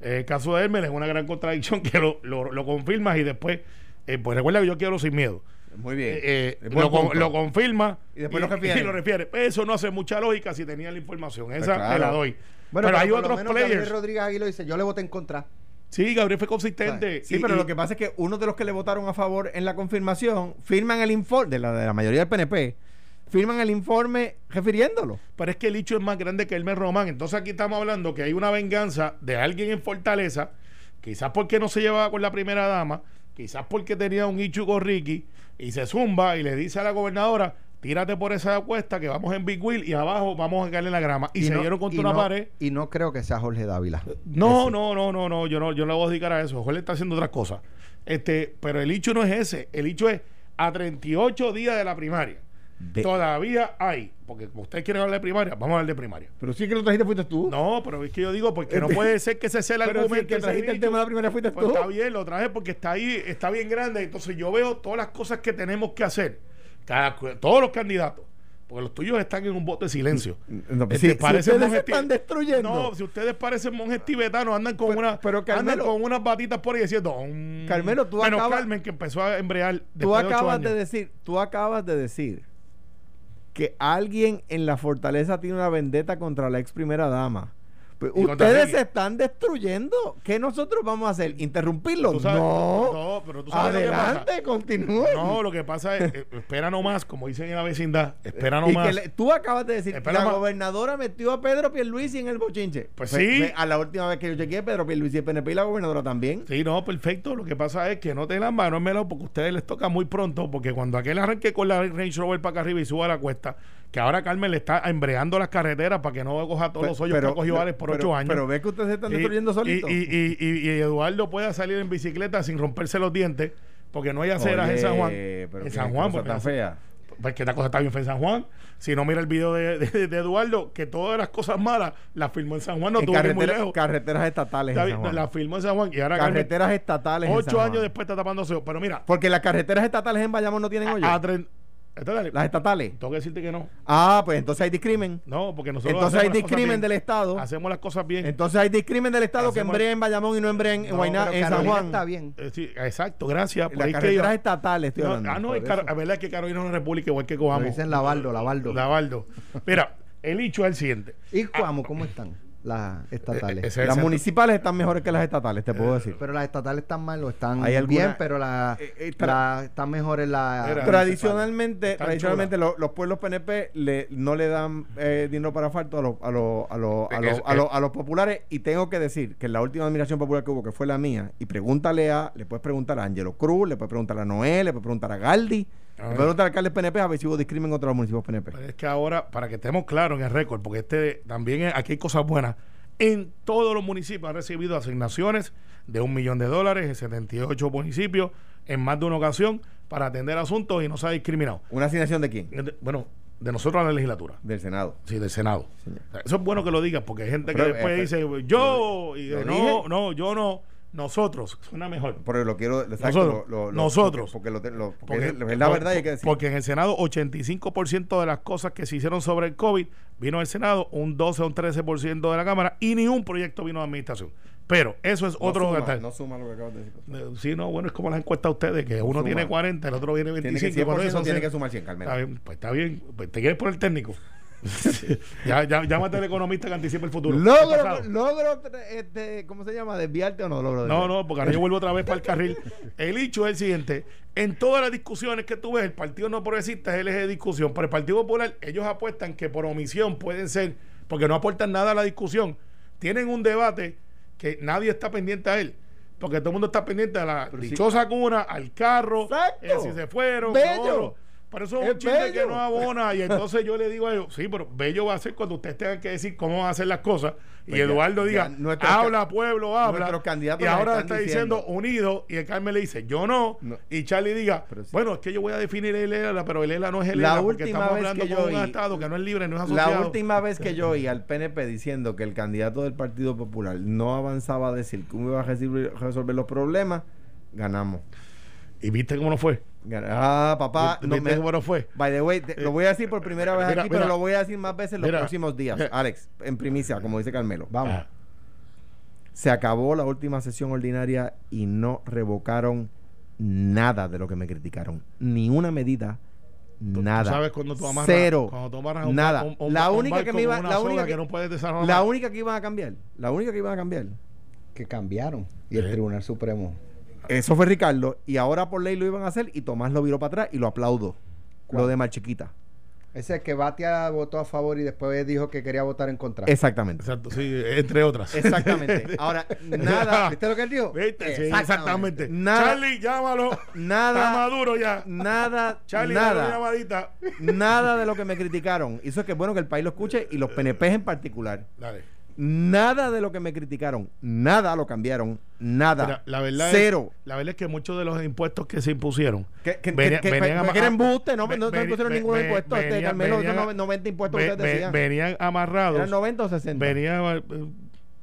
Eh, el caso de Elmer es una gran contradicción que lo, lo, lo confirmas y después, eh, pues recuerda que yo quiero sin miedo.
Muy bien.
Eh, eh, lo, con-
punto.
lo confirma
Y después lo refiere.
y lo refiere. Eso no hace mucha lógica si tenía la información. Esa
claro.
te la doy.
Bueno,
pero hay
por lo
otros
menos Gabriel
players.
Rodríguez Aguilo dice, yo le voté en contra.
Sí, Gabriel fue consistente.
Sí,
Y-
pero
y-
lo que pasa es que uno de los que le votaron a favor en la confirmación firman el informe, de la, de la mayoría del PNP, firman el informe refiriéndolo.
Pero es que el hecho es más grande que Elmer Román. Entonces aquí estamos hablando que hay una venganza de alguien en Fortaleza, quizás porque no se llevaba con la primera dama, quizás porque tenía un Ichu con Ricky, y se zumba y le dice a la gobernadora, tírate por esa cuesta que vamos en Big Wheel y abajo vamos a caerle en la grama. Y, se
no-
dieron contra una
no-
pared.
Y no creo que sea Jorge Dávila.
No,
Ese.
no, no, no, no, yo no, yo no le voy a dedicar a eso. Jorge está haciendo otras cosas. Este, pero el hecho no es ese. El hecho es a 38 días de la primaria. Todavía hay, porque como ustedes quieren hablar de primaria, vamos a hablar de primaria.
Pero sí que lo trajiste fuiste tú.
No, pero es que yo digo, porque no puede ser que ese sea el
Pero si el
argumento.
que trajiste el tema de la primera fuiste
Pues
tú.
está bien, lo traje porque está ahí, está bien grande. Entonces yo veo todas las cosas que tenemos que hacer. Cada, todos los candidatos. Porque los tuyos están en un bote de silencio.
No,
Este,
si- si
parecen
ustedes
monjes
están destruyendo.
No, si ustedes parecen monjes tibetanos, andan con
Pero-
una,
pero,
andan
Carmelo-
con unas batitas por ahí diciendo.
Carmelo, tú
Menos
acabas-
Carmen que empezó a embrear
Tú
de
acabas
años.
de decir, tú acabas de decir que alguien en la fortaleza tiene una vendetta contra la ex primera dama. Pues ustedes se están destruyendo. ¿Qué nosotros vamos a hacer? ¿Interrumpirlo?
Sabes-
no.
no, pero tú sabes.
Adelante, continúen.
No, lo que pasa es, eh, espera nomás, como dicen en la vecindad, espera nomás.
tú acabas de decir que
Espera
la
más.
gobernadora metió a Pedro Pierluisi en el bochinche.
Pues
Fe-
sí.
fe- A la última vez que yo chequeé, Pedro Pierluisi es PNP y la gobernadora también.
Sí, no, perfecto. Lo que pasa es que no te manos melado porque a ustedes les toca muy pronto, porque cuando aquel arranque con la Range Rover para acá arriba y suba la cuesta, que ahora Carmen le está embreando las carreteras para que no coja todos los hoyos que ha cogido Alex por
pero-
ocho años.
Pero ve que ustedes se están destruyendo solitos.
Y, y, y, y- Eduardo pueda salir en bicicleta sin romperse los dientes, porque no hay aceras en San Juan. En San Juan, porque
tan fea.
porque esta cosa está bien fea en San Juan. Si no mira el video de, de- de Eduardo, que todas las cosas malas las filmó en San Juan, no
En
tuvo muy lejos.
carreteras estatales
Está
en San Juan.
la filmó en San Juan y ahora Carmen,
carreteras estatales en San
ocho
Juan.
años después está tapándose. Pero mira,
Porque las carreteras estatales en Bayamón no tienen hoyo.
a, tren- Estatales.
Las estatales.
Tengo que decirte que no.
Ah, pues entonces hay discrimen.
No, porque nosotros.
Entonces hay discrimen del Estado.
Hacemos las cosas bien.
Entonces hay discrimen del Estado que
Hacemos-
embrea en Bayamón y no embrea en, en
No,
en San Juan.
está bien.
Eh, sí, exacto, gracias. Por
Las
que
carreteras
iba.
estatales estoy
No,
hablando.
ah, no, la verdad es que Carolina es una república igual que Coamo.
dicen Lavaldo, Lavaldo.
Lavaldo. Mira, el hecho es el siguiente.
¿Y Cuamo cómo están? Las estatales.
Eh, es
Las municipales están mejores que las estatales, te puedo decir.
Pero las estatales están mal o están
¿Hay alguna-
bien, pero la,
Eh, eh,
la- están mejores las
Tradicionalmente,
Están
tradicionalmente lo- los pueblos PNP le, no le dan eh, dinero para asfalto a los, a, los, a, los, a, los, a, los, a los populares. Y tengo que decir que en la última admiración popular que hubo, que fue la mía, y pregúntale a, le puedes preguntar a Angelo Cruz, le puedes preguntar a Noé, le puedes preguntar a Galdi, preguntar al alcalde PNP a ver si hubo discrimen contra los municipios PNP.
Pero es que ahora, para que estemos claros en el récord, porque este también es- aquí hay cosas buenas. En todos los municipios han recibido asignaciones de un millón de dólares en 78 municipios en más de una ocasión para atender asuntos y no se ha discriminado.
¿Una asignación de quién?
De- Bueno, de nosotros a la legislatura.
Del Senado.
Sí, del Senado.
Señor.
O sea, Eso es bueno que lo digas porque hay gente que
Pero,
después
eh,
dice yo y
¿lo
no,
dije?
no, yo no, nosotros. Suena mejor.
Porque lo quiero. exacto,
Nosotros.
lo- lo-
Nosotros.
Porque, porque lo, porque
Porque,
es, la verdad y hay que decir.
porque en el Senado 85% de las cosas que se hicieron sobre el COVID vino del Senado, un 12 o un 13% de la Cámara y ni un proyecto vino de administración. Pero eso es
no
otro
suma,
detalle.
no suma lo que acabas de decir.
Eh, Sí, no, bueno, es como las encuestas de ustedes, que uno
suma.
tiene 40, el otro viene
Tiene
25.
que,
y por
100%
eso
tiene que sumar 100, Carmelo.
Está bien, pues está bien. Pues, ¿Te quieres poner técnico? ya, ya, llámate al economista que anticipa el futuro. ¿Qué
Logro, logro, este, ¿cómo se llama? ¿Desviarte o no logro?
No,
desviar?
no, porque ahora yo vuelvo otra vez para el carril. El hecho es el siguiente: en todas las discusiones que tú ves, el Partido No Progresista es el eje de discusión. Pero el Partido Popular, ellos apuestan que por omisión pueden ser, porque no aportan nada a la discusión. Tienen un debate que nadie está pendiente a él. Porque todo el mundo está pendiente a la
Pero sí.
dichosa cuna, al carro, eh, si se fueron.
Bello.
lo otro. Pero eso es
Es
un chiste que no abona. Y entonces yo le digo a ellos, sí, pero bello va a ser cuando ustedes tengan que decir cómo van a hacer las cosas. Y
Pues
Eduardo
ya
diga, habla, pueblo, habla.
candidatos
y ahora está diciendo,
diciendo-
unido. Y el Carmen le dice, yo no.
No.
Y Charlie diga,
sí.
bueno, es que yo voy a definir el ELA, pero el ELA no es el
La
ELA. Porque
última
estamos hablando con un Estado que no es libre, no es asociado.
La última vez que yo oí al PNP diciendo que el candidato del Partido Popular no avanzaba a decir cómo iba a resolver los problemas, ganamos.
¿Y viste cómo no fue?
Ah, papá,
¿Viste
no me-
cómo no fue?
By the way, te- lo voy a decir por primera vez
Mira,
aquí,
mira.
pero lo voy a decir más veces en los
Mira.
próximos días.
Eh.
Alex, en primicia, como dice Carmelo.
Vamos.
Ah,
Se acabó la última sesión ordinaria y no revocaron nada de lo que me criticaron. Ni una medida,
tú-
nada.
Tú sabes cuando tú amarras,
Cero.
Cuando tú amarras un,
Nada.
un- un-
La única que me iba- la única
que,
que-
no puedes desarmar.
La única que iban a cambiar, la única que iban a cambiar.
Que cambiaron. Y el. Tribunal Supremo.
Eso fue Ricardo. Y ahora por ley lo iban a hacer y Tomás lo viró para atrás y lo aplaudo.
¿Cuál?
Lo de Marchiquita.
Ese que Batia votó a favor y después dijo que quería votar en contra.
Exactamente.
Exacto, sí, entre otras.
Exactamente. Ahora, nada,
¿Viste lo que él dijo?
¿Viste? Sí,
Exactamente.
exactamente.
Nada-
Charlie, llámalo. Está
nada,
maduro ya.
nada,
Charlie, dale una
nada,
llamadita.
nada de lo que me criticaron. Eso es que es bueno que el país lo escuche y los PNP en particular.
Dale.
Nada de lo que me criticaron, nada lo cambiaron, nada.
Mira, la verdad
Cero.
Es, la verdad es que muchos de los impuestos que se impusieron
Que, que,
Venía-
que,
venían
que
ama-
quieren embuste, no,
ve-
no, no
ve-
pusieron
ve-
ningún impuesto. Este,
venían-
Carmelo,
venían-
esos 90 impuestos que ustedes decían.
venían amarrados.
¿Eran 90 o 60?
Venía, eh,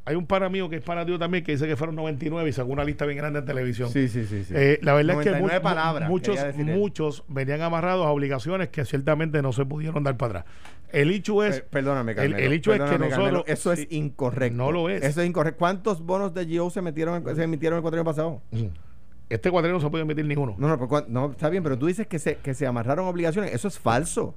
hay un pana mío que es pana mío también que dice que fueron 99 y sacó una lista bien grande en televisión.
Sí, sí, sí. sí.
Eh, la verdad es que
99
mu- mu-
palabras,
muchos, muchos venían amarrados a obligaciones que ciertamente no se pudieron dar para atrás. El hecho es,
Per- perdóname,
el-
Carmelo.
el hecho es que
perdóname, Carmelo,
nosotros-
Eso es incorrecto.
no lo es.
Eso es incorrecto. ¿Cuántos bonos de GO se, metieron, en- se emitieron el cuatrienio pasado?
este cuadrino no se puede emitir ninguno.
No, no, pero cuan- no, está bien, pero tú dices que se, que se amarraron obligaciones. Eso es falso.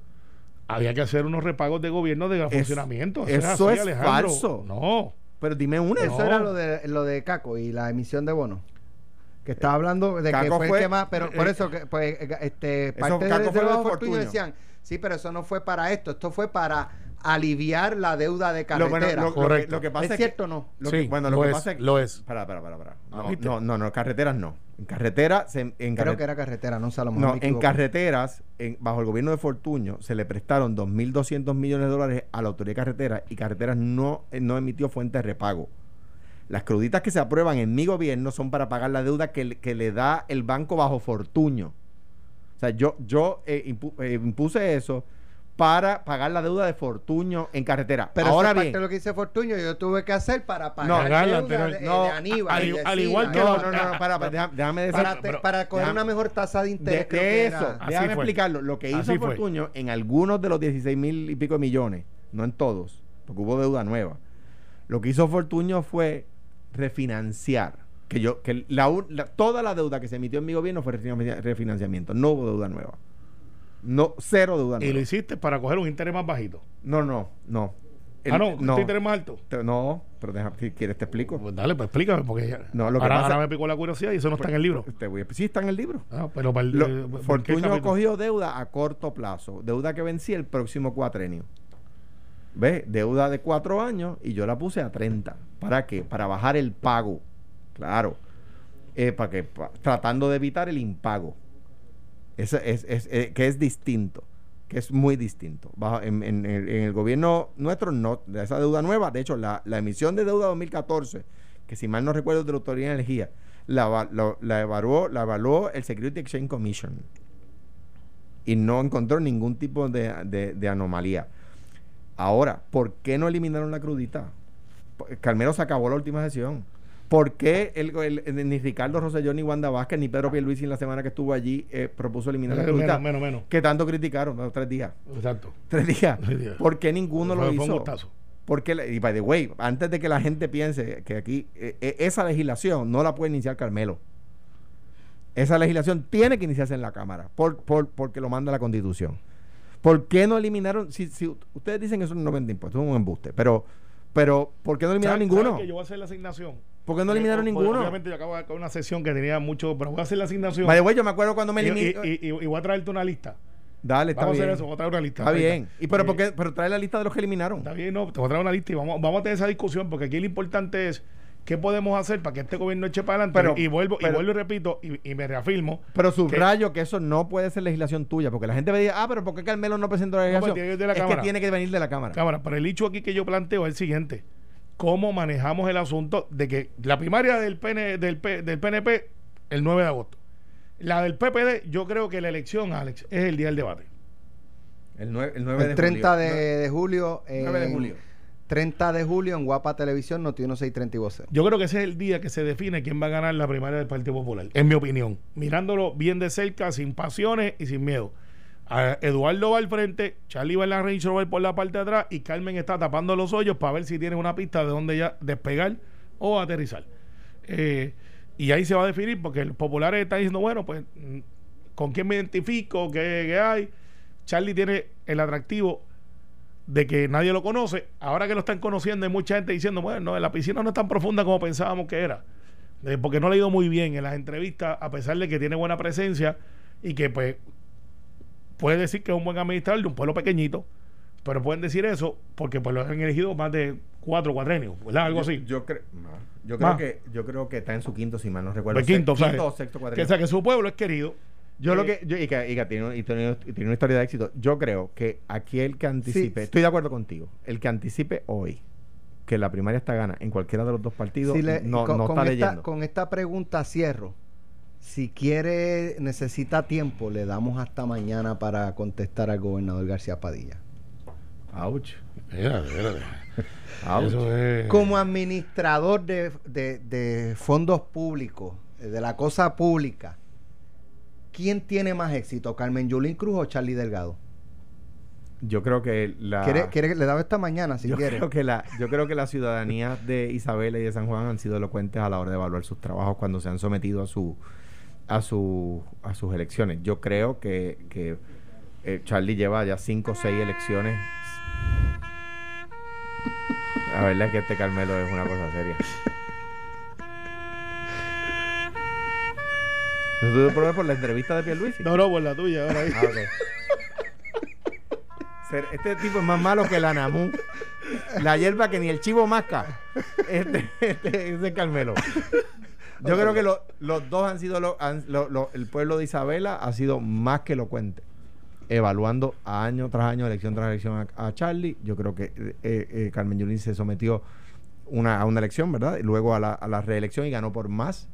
Había que hacer unos repagos de gobierno de funcionamiento.
eso
así,
es
Alejandro.
falso.
No.
Pero dime una.
Eso
No.
era lo de, lo de Caco y la emisión de bonos. Que estaba hablando de que
Caco
fue,
fue-
el que más, pero por
eh,
eso que pues eh, este parte
Caco fue
de
bajo
Fortuño
Fortuño.
decían, sí, pero eso no fue para esto, esto fue para aliviar la deuda de
Lo, bueno,
carretera.
lo- lo que-
Correcto.
lo que pasa
¿Es
es,
cierto o no?
Lo
Sí,
que, bueno, lo,
lo
que
es,
pasa es
lo es.
Para, para, para, para. No, no, no, no, carreteras no. En carretera, se, en
Creo
carre-
que era carretera, no Salomón.
No, en carreteras, en- bajo el gobierno de Fortuño, se le prestaron 2.200 millones de dólares a la autoridad de carreteras y carreteras no, eh, no emitió fuente de repago. Las cruditas que se aprueban en mi gobierno son para pagar la deuda que, le- que le da el banco bajo Fortuño. O sea, yo, yo eh, impu- eh, impuse eso para pagar la deuda de Fortuño en carretera.
Pero
Ahora bien,
parte de lo que dice Fortuño, yo tuve que hacer para
No,
pagar
pagarla
deuda
anterior.
de,
No,
de Aníbal.
al-
de
al igual que
no,
la-
no, no, no, para, para, déjame, déjame decir.
para, te- para coger
déjame-
una mejor tasa de interés.
De,
creo
de
que
eso,
era.
Déjame
fue.
explicarlo. Lo que hizo
Así fue.
Fortuño en algunos de los 16 mil y pico millones, no en todos, porque hubo deuda nueva. Lo que hizo Fortuño fue refinanciar. Que yo, que la, toda la deuda que se emitió en mi gobierno fue refinancia- refinanciamiento. No hubo deuda nueva. No, cero deuda
Y
nueva.
lo hiciste para coger un interés más bajito.
No, no, no. El-
ah, no, ¿este interés más alto?
Te- no, pero deja, si quieres te explico.
Pues dale, pues explícame, porque ya.
No, lo que
ahora,
pasa-
ahora me picó la curiosidad y eso no está en el libro.
Te voy a- sí, está en el libro.
Ah, pero para el,
Lo-
eh, ¿por
Fortunio cogió deuda a corto plazo, deuda que vencía el próximo cuatrenio. ¿Ves? Deuda de cuatro años y yo la puse a 30. ¿Para qué? Para bajar el pago. Claro. Eh, para que, tratando de evitar el impago. Es, eh, que es distinto. Que es muy distinto. Bajo- en, el, gobierno nuestro, no, esa deuda nueva, de hecho, la, emisión de deuda 2014, que si mal no recuerdo de la Autoridad de Energía, la, la evaluó, la evaluó el Security Exchange Commission y no encontró ningún tipo de, anomalía. Ahora, ¿por qué no eliminaron la crudita? Carmelo se acabó la última sesión. ¿Por qué el, el- ni Ricardo Rosselló, ni Wanda Vázquez, ni Pedro Pierluisi en la semana que estuvo allí eh, propuso eliminar la
Menos,
crudita?
menos, menos, menos.
Que tanto criticaron, no, tres días.
Exacto.
Tres días.
Tres días.
¿Por qué ninguno
Fue-
lo
fue un
hizo?
gustazo.
Porque, la- y by the way, antes de que la gente piense que aquí eh, eh, esa legislación no la puede iniciar Carmelo. Esa legislación tiene que iniciarse en la Cámara, por, por- porque lo manda la Constitución. ¿Por qué no eliminaron? Si, si ustedes dicen que eso no vende impuestos, es un embuste, pero, pero ¿por qué no eliminaron
¿Sabes-
ninguno?
que yo voy a hacer la asignación.
¿Por qué no eliminaron
Eh,
ninguno?
Obviamente yo acabo de una sesión que tenía mucho, pero voy a hacer la asignación.
The way, yo me acuerdo cuando me
y,
eliminaron.
y- y- y voy a traerte una lista.
Dale, está
Vamos a
bien.
hacer eso, voy a traer una lista.
Está bien. ¿Y pero
Eh,
por qué? Pero trae la lista de los que eliminaron.
Está bien, no, te voy a traer una lista y vamos, vamos a tener esa discusión porque aquí lo importante es qué podemos hacer para que este gobierno eche para adelante.
Pero-
y vuelvo,
pero-
y vuelvo y repito, y, y me reafirmo.
Pero subrayo que eso no puede ser legislación tuya, porque la gente me dice, ah, pero ¿por qué Carmelo no presentó la
No, pues
legislación?
tiene que ir de la
es
Cámara.
que tiene que venir de la Cámara.
Cámara, pero el hecho aquí que yo planteo es el siguiente. ¿Cómo manejamos el asunto de que la primaria del, PN, del, P- del PNP el 9 de agosto? La del PPD, yo creo que la elección, Alex, es el día del debate.
El 9, el 9
El
de
30
julio.
de, de julio.
9 de
en-
julio.
30 de julio en Guapa Televisión, Noti 1630 y vocero.
Yo creo que ese es el día que se define quién va a ganar la primaria del Partido Popular, en mi opinión. Mirándolo bien de cerca, sin pasiones y sin miedo. Eduardo va al frente, Charlie va en la Range por la parte de atrás y Carmen está tapando los hoyos para ver si tiene una pista de dónde ya despegar o aterrizar. Eh, y ahí se va a definir porque los populares están diciendo, bueno, pues, ¿con quién me identifico? ¿Qué, qué hay? Charlie tiene el atractivo de que nadie lo conoce. Ahora que lo están conociendo, hay mucha gente diciendo, bueno, no, la piscina no es tan profunda como pensábamos que era. Eh, porque no le ha ido muy bien en las entrevistas, a pesar de que tiene buena presencia y que pues puede decir que es un buen administrador de un pueblo pequeñito, pero pueden decir eso porque pues lo han elegido más de cuatro cuatrenios, ¿verdad? Algo
Yo-
así.
Yo, creo, no, yo creo
Más.
que yo creo que está en su quinto, si mal no recuerdo.
Pues quinto,
Se-
¿sabes?
o sexto
que,
cuadrillo.
o sea, que su pueblo es querido.
Yo lo
Eh,
que yo, y que, y que tiene, y tiene- y tiene una historia de éxito. Yo creo que aquí el que anticipe,
Sí.
estoy de acuerdo contigo, el que anticipe hoy que la primaria está gana en cualquiera de los dos partidos,
Si le-
no,
con,
no
con
está
esta,
leyendo.
con esta pregunta cierro. Si quiere, necesita tiempo, le damos hasta mañana para contestar al gobernador García Padilla.
Ouch.
Eso es-
Como administrador de, de- de fondos públicos, de la cosa pública, ¿quién tiene más éxito, Carmen Yulín Cruz o Charlie Delgado?
Yo creo que la
¿Quiere, quiere que le daba esta mañana si
yo
quiere?
creo que la yo creo que la ciudadanía de Isabela y de San Juan han sido elocuentes a la hora de evaluar sus trabajos cuando se han sometido a su a su a sus elecciones. Yo creo que, que eh, Charlie lleva ya cinco o seis elecciones. La verdad es que este Carmelo es una cosa seria. ¿Tú te por la entrevista de Pierluisi?
No, no, por la tuya. Ahora.
Ah, Este tipo es más malo que la Namu. La hierba que ni el chivo masca. Este, este, ese es Carmelo. Yo creo que lo- los dos han sido. lo- han- lo- lo- el pueblo de Isabela ha sido más que elocuente. Evaluando año tras año, elección tras elección a, a Charlie. Yo creo que eh, eh, Carmen Yulín se sometió una, a una elección, ¿verdad? Y luego a la, a la reelección y ganó por más.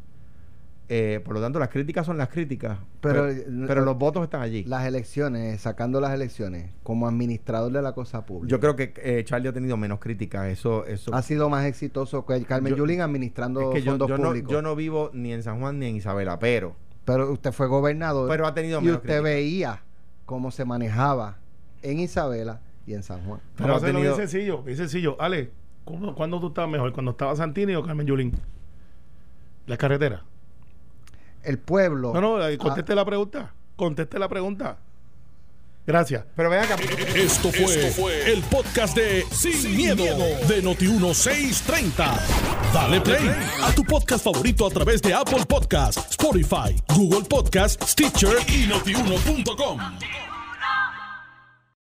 Eh, por lo tanto, las críticas son las críticas.
Pero-
Pero, pero los votos están allí.
Las elecciones, sacando las elecciones, como administrador de la cosa pública.
Yo creo que eh, Charlie ha tenido menos críticas. Eso, eso.
ha sido más exitoso que Carmen
Yo-
Yulín administrando
es que yo,
fondos
yo no,
públicos.
yo no vivo ni en San Juan ni en Isabela, pero.
Pero usted fue gobernador
Pero ha tenido
y
menos
usted
críticas.
veía cómo se manejaba en Isabela y en San Juan.
Pero
ha
hacerlo
tenido-
bien sencillo, bien sencillo. Ale, ¿cuándo, cuándo tú estabas mejor? ¿Cuando estaba Santini o Carmen Yulín? La carretera.
El pueblo.
No, no,
Ah,
conteste la pregunta. Conteste la pregunta. Gracias.
Pero vean acá.
Esto fue, el podcast de Sin, miedo, de Noti1630. Dale play a tu podcast favorito a través de Apple Podcasts, Spotify, Google Podcasts, Stitcher y notiuno.com.